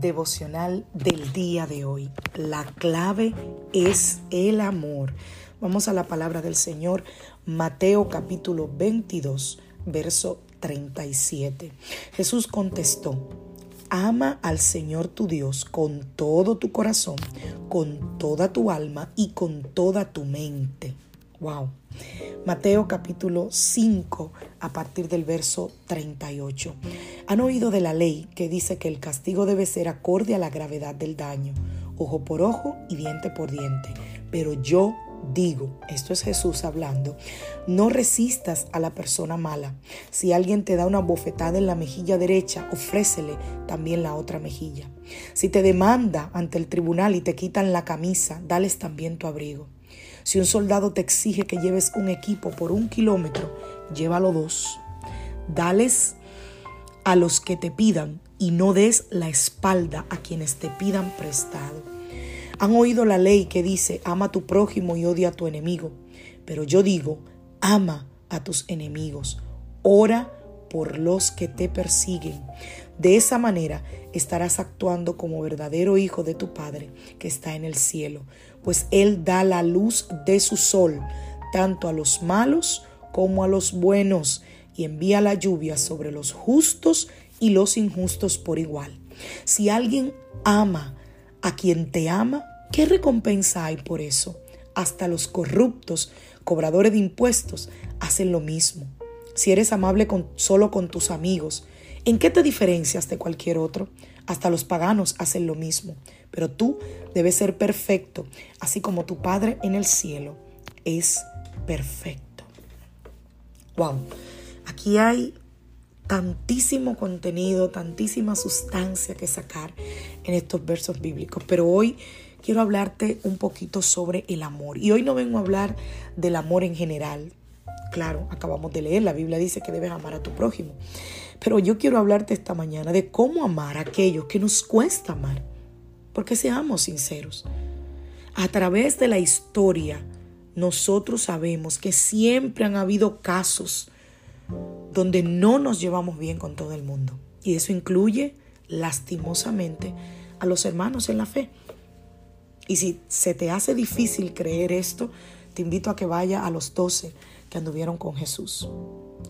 Devocional del día de hoy. La clave es el amor. Vamos a la palabra del Señor, Mateo capítulo 22, verso 37. Jesús contestó, ama al Señor tu Dios con todo tu corazón, con toda tu alma y con toda tu mente. Wow. Mateo capítulo 5 a partir del verso 38. Han oído de la ley que dice que el castigo debe ser acorde a la gravedad del daño, ojo por ojo y diente por diente. Pero yo digo, esto es Jesús hablando, no resistas a la persona mala. Si alguien te da una bofetada en la mejilla derecha, ofrécele también la otra mejilla. Si te demanda ante el tribunal y te quitan la camisa, dales también tu abrigo. Si un soldado te exige que lleves un equipo por un kilómetro, llévalo dos. Dales a los que te pidan y no des la espalda a quienes te pidan prestado. Han oído la ley que dice, ama a tu prójimo y odia a tu enemigo. Pero yo digo, ama a tus enemigos. Ora por los que te persiguen. De esa manera estarás actuando como verdadero hijo de tu Padre que está en el cielo, pues Él da la luz de su sol tanto a los malos como a los buenos y envía la lluvia sobre los justos y los injustos por igual. Si alguien ama a quien te ama, ¿qué recompensa hay por eso? Hasta los corruptos, cobradores de impuestos, hacen lo mismo si eres amable solo con tus amigos, ¿en qué te diferencias de cualquier otro? Hasta los paganos hacen lo mismo, pero tú debes ser perfecto, así como tu Padre en el cielo es perfecto. Wow, aquí hay tantísimo contenido, tantísima sustancia que sacar en estos versos bíblicos, pero hoy quiero hablarte un poquito sobre el amor. Y hoy no vengo a hablar del amor en general, Claro, acabamos de leer, la Biblia dice que debes amar a tu prójimo. Pero yo quiero hablarte esta mañana de cómo amar a aquellos que nos cuesta amar. Porque seamos sinceros. A través de la historia, nosotros sabemos que siempre han habido casos donde no nos llevamos bien con todo el mundo. Y eso incluye, lastimosamente, a los hermanos en la fe. Y si se te hace difícil creer esto, te invito a que vaya a los doce que anduvieron con Jesús.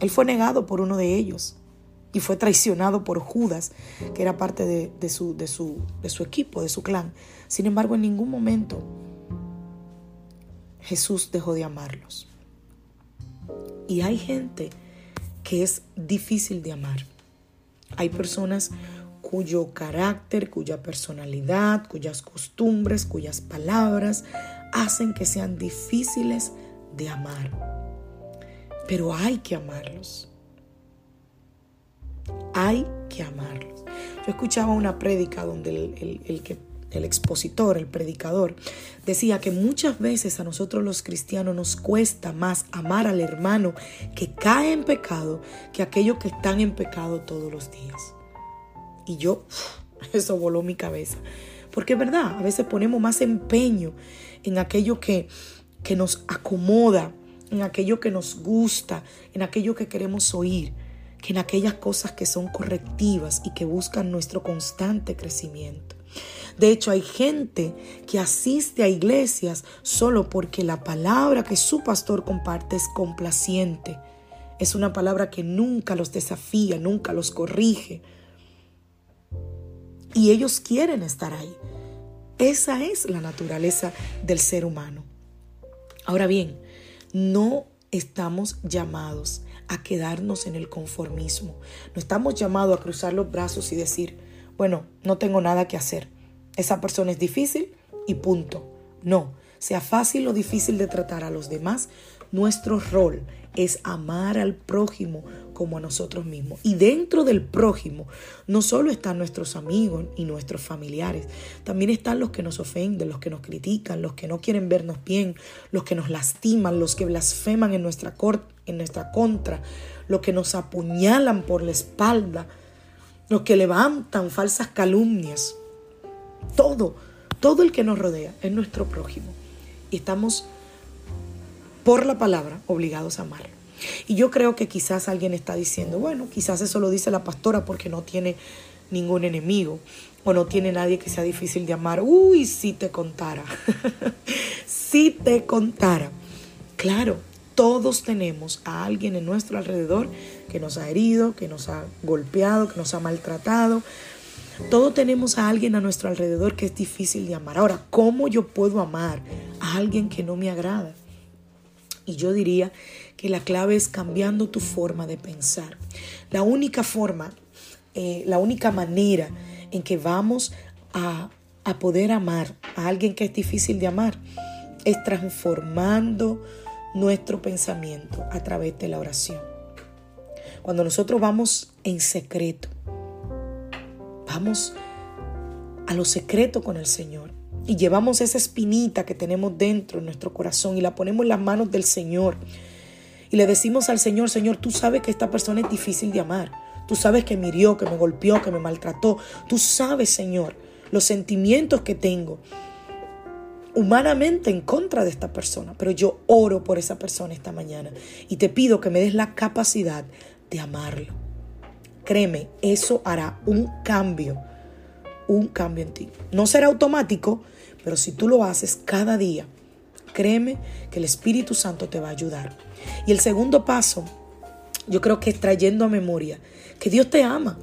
Él fue negado por uno de ellos y fue traicionado por Judas, que era parte de, su, de, su, de su equipo, de su clan. Sin embargo, en ningún momento Jesús dejó de amarlos. Y hay gente que es difícil de amar. Hay personas cuyo carácter, cuya personalidad, cuyas costumbres, cuyas palabras hacen que sean difíciles de amar pero hay que amarlos. Hay que amarlos. Yo escuchaba una prédica donde el, que, el expositor, el predicador, decía que muchas veces a nosotros los cristianos nos cuesta más amar al hermano que cae en pecado que aquellos que están en pecado todos los días. Y yo, eso voló mi cabeza. Porque es verdad, a veces ponemos más empeño en aquello que, que nos acomoda, en aquello que nos gusta, en aquello que queremos oír, que en aquellas cosas que son correctivas y que buscan nuestro constante crecimiento. De hecho, hay gente que asiste a iglesias solo porque la palabra que su pastor comparte es complaciente. Es una palabra que nunca los desafía, nunca los corrige. Y ellos quieren estar ahí. Esa es la naturaleza del ser humano. Ahora bien, no estamos llamados a quedarnos en el conformismo. No estamos llamados a cruzar los brazos y decir, bueno, no tengo nada que hacer. Esa persona es difícil y punto. No, sea fácil o difícil de tratar a los demás, nuestro rol es amar al prójimo como a nosotros mismos. Y dentro del prójimo no solo están nuestros amigos y nuestros familiares, también están los que nos ofenden, los que nos critican, los que no quieren vernos bien, los que nos lastiman, los que blasfeman en nuestra, contra, los que nos apuñalan por la espalda, los que levantan falsas calumnias. Todo, todo el que nos rodea es nuestro prójimo. Y estamos por la palabra obligados a amarlo. Y yo creo que quizás alguien está diciendo, bueno, quizás eso lo dice la pastora porque no tiene ningún enemigo o no tiene nadie que sea difícil de amar. Uy, si te contara, si te contara. Claro, todos tenemos a alguien en nuestro alrededor que nos ha herido, que nos ha golpeado, que nos ha maltratado. Todos tenemos a alguien a nuestro alrededor que es difícil de amar. Ahora, ¿cómo yo puedo amar a alguien que no me agrada? Y yo diría que la clave es cambiando tu forma de pensar. La única forma, eh, la única manera en que vamos a, a poder amar a alguien que es difícil de amar es transformando nuestro pensamiento a través de la oración. Cuando nosotros vamos en secreto, vamos a lo secreto con el Señor y llevamos esa espinita que tenemos dentro en nuestro corazón y la ponemos en las manos del Señor y le decimos al Señor, Señor, tú sabes que esta persona es difícil de amar. Tú sabes que me hirió, que me golpeó, que me maltrató. Tú sabes, Señor, los sentimientos que tengo humanamente en contra de esta persona. Pero yo oro por esa persona esta mañana y te pido que me des la capacidad de amarlo. Créeme, eso hará un cambio, un cambio en ti. No será automático, pero si tú lo haces cada día, créeme que el Espíritu Santo te va a ayudar. Y el segundo paso, yo creo que es trayendo a memoria que Dios te ama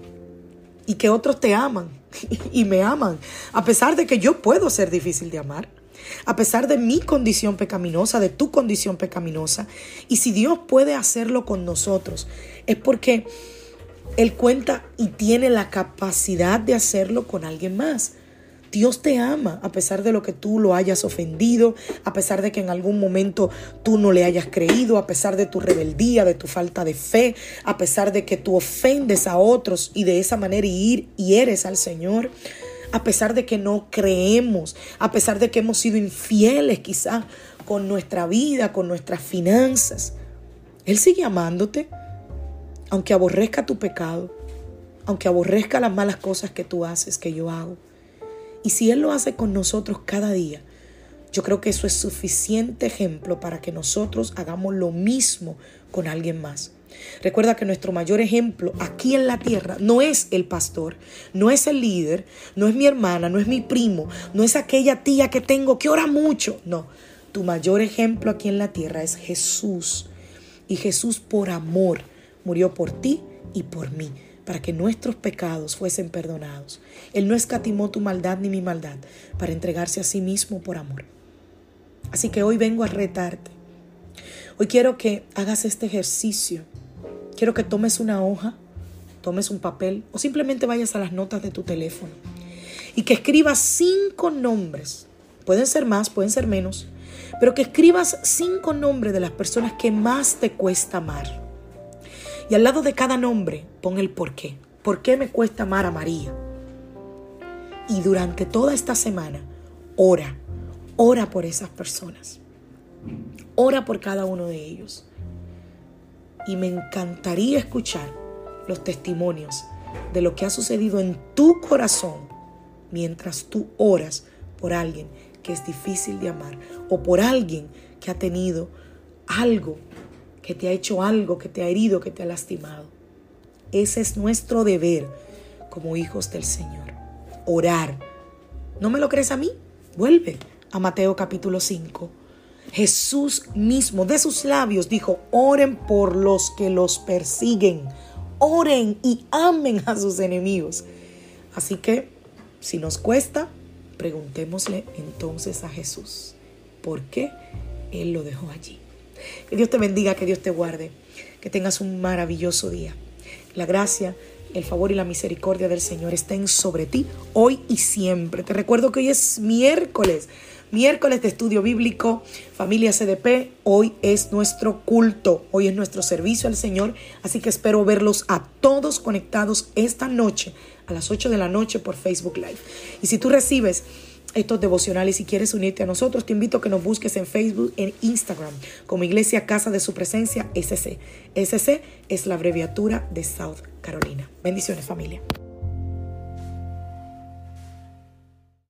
y que otros te aman y me aman, a pesar de que yo puedo ser difícil de amar, a pesar de mi condición pecaminosa, de tu condición pecaminosa. Y si Dios puede hacerlo con nosotros, es porque Él cuenta y tiene la capacidad de hacerlo con alguien más. Dios te ama a pesar de lo que tú lo hayas ofendido, a pesar de que en algún momento tú no le hayas creído, a pesar de tu rebeldía, de tu falta de fe, a pesar de que tú ofendes a otros y de esa manera ir y eres al Señor, a pesar de que no creemos, a pesar de que hemos sido infieles quizás con nuestra vida, con nuestras finanzas. Él sigue amándote, aunque aborrezca tu pecado, aunque aborrezca las malas cosas que tú haces, que yo hago. Y si Él lo hace con nosotros cada día, yo creo que eso es suficiente ejemplo para que nosotros hagamos lo mismo con alguien más. Recuerda que nuestro mayor ejemplo aquí en la tierra no es el pastor, no es el líder, no es mi hermana, no es mi primo, no es aquella tía que tengo que ora mucho. No, tu mayor ejemplo aquí en la tierra es Jesús. Y Jesús por amor murió por ti y por mí para que nuestros pecados fuesen perdonados. Él no escatimó tu maldad ni mi maldad para entregarse a sí mismo por amor. Así que hoy vengo a retarte. Hoy quiero que hagas este ejercicio. Quiero que tomes una hoja, tomes un papel o simplemente vayas a las notas de tu teléfono y que escribas cinco nombres. Pueden ser más, pueden ser menos, pero que escribas cinco nombres de las personas que más te cuesta amar. Y al lado de cada nombre pon el por qué. ¿Por qué me cuesta amar a María? Y durante toda esta semana, ora, ora por esas personas. Ora por cada uno de ellos. Y me encantaría escuchar los testimonios de lo que ha sucedido en tu corazón mientras tú oras por alguien que es difícil de amar o por alguien que ha tenido algo que te ha hecho algo, que te ha herido, que te ha lastimado. Ese es nuestro deber como hijos del Señor. Orar. ¿No me lo crees a mí? Vuelve a Mateo capítulo 5. Jesús mismo de sus labios dijo, oren por los que los persiguen. Oren y amen a sus enemigos. Así que, si nos cuesta, preguntémosle entonces a Jesús, ¿por qué Él lo dejó allí? Que Dios te bendiga, que Dios te guarde, que tengas un maravilloso día. La gracia, el favor y la misericordia del Señor estén sobre ti hoy y siempre. Te recuerdo que hoy es miércoles Miércoles de estudio bíblico, familia CDP, hoy es nuestro culto, hoy es nuestro servicio al Señor, así que espero verlos a todos conectados esta noche a las 8 de la noche por Facebook Live. Y si tú recibes estos devocionales y quieres unirte a nosotros, te invito a que nos busques en Facebook, en Instagram, como Iglesia Casa de Su Presencia, SC. SC es la abreviatura de South Carolina. Bendiciones familia.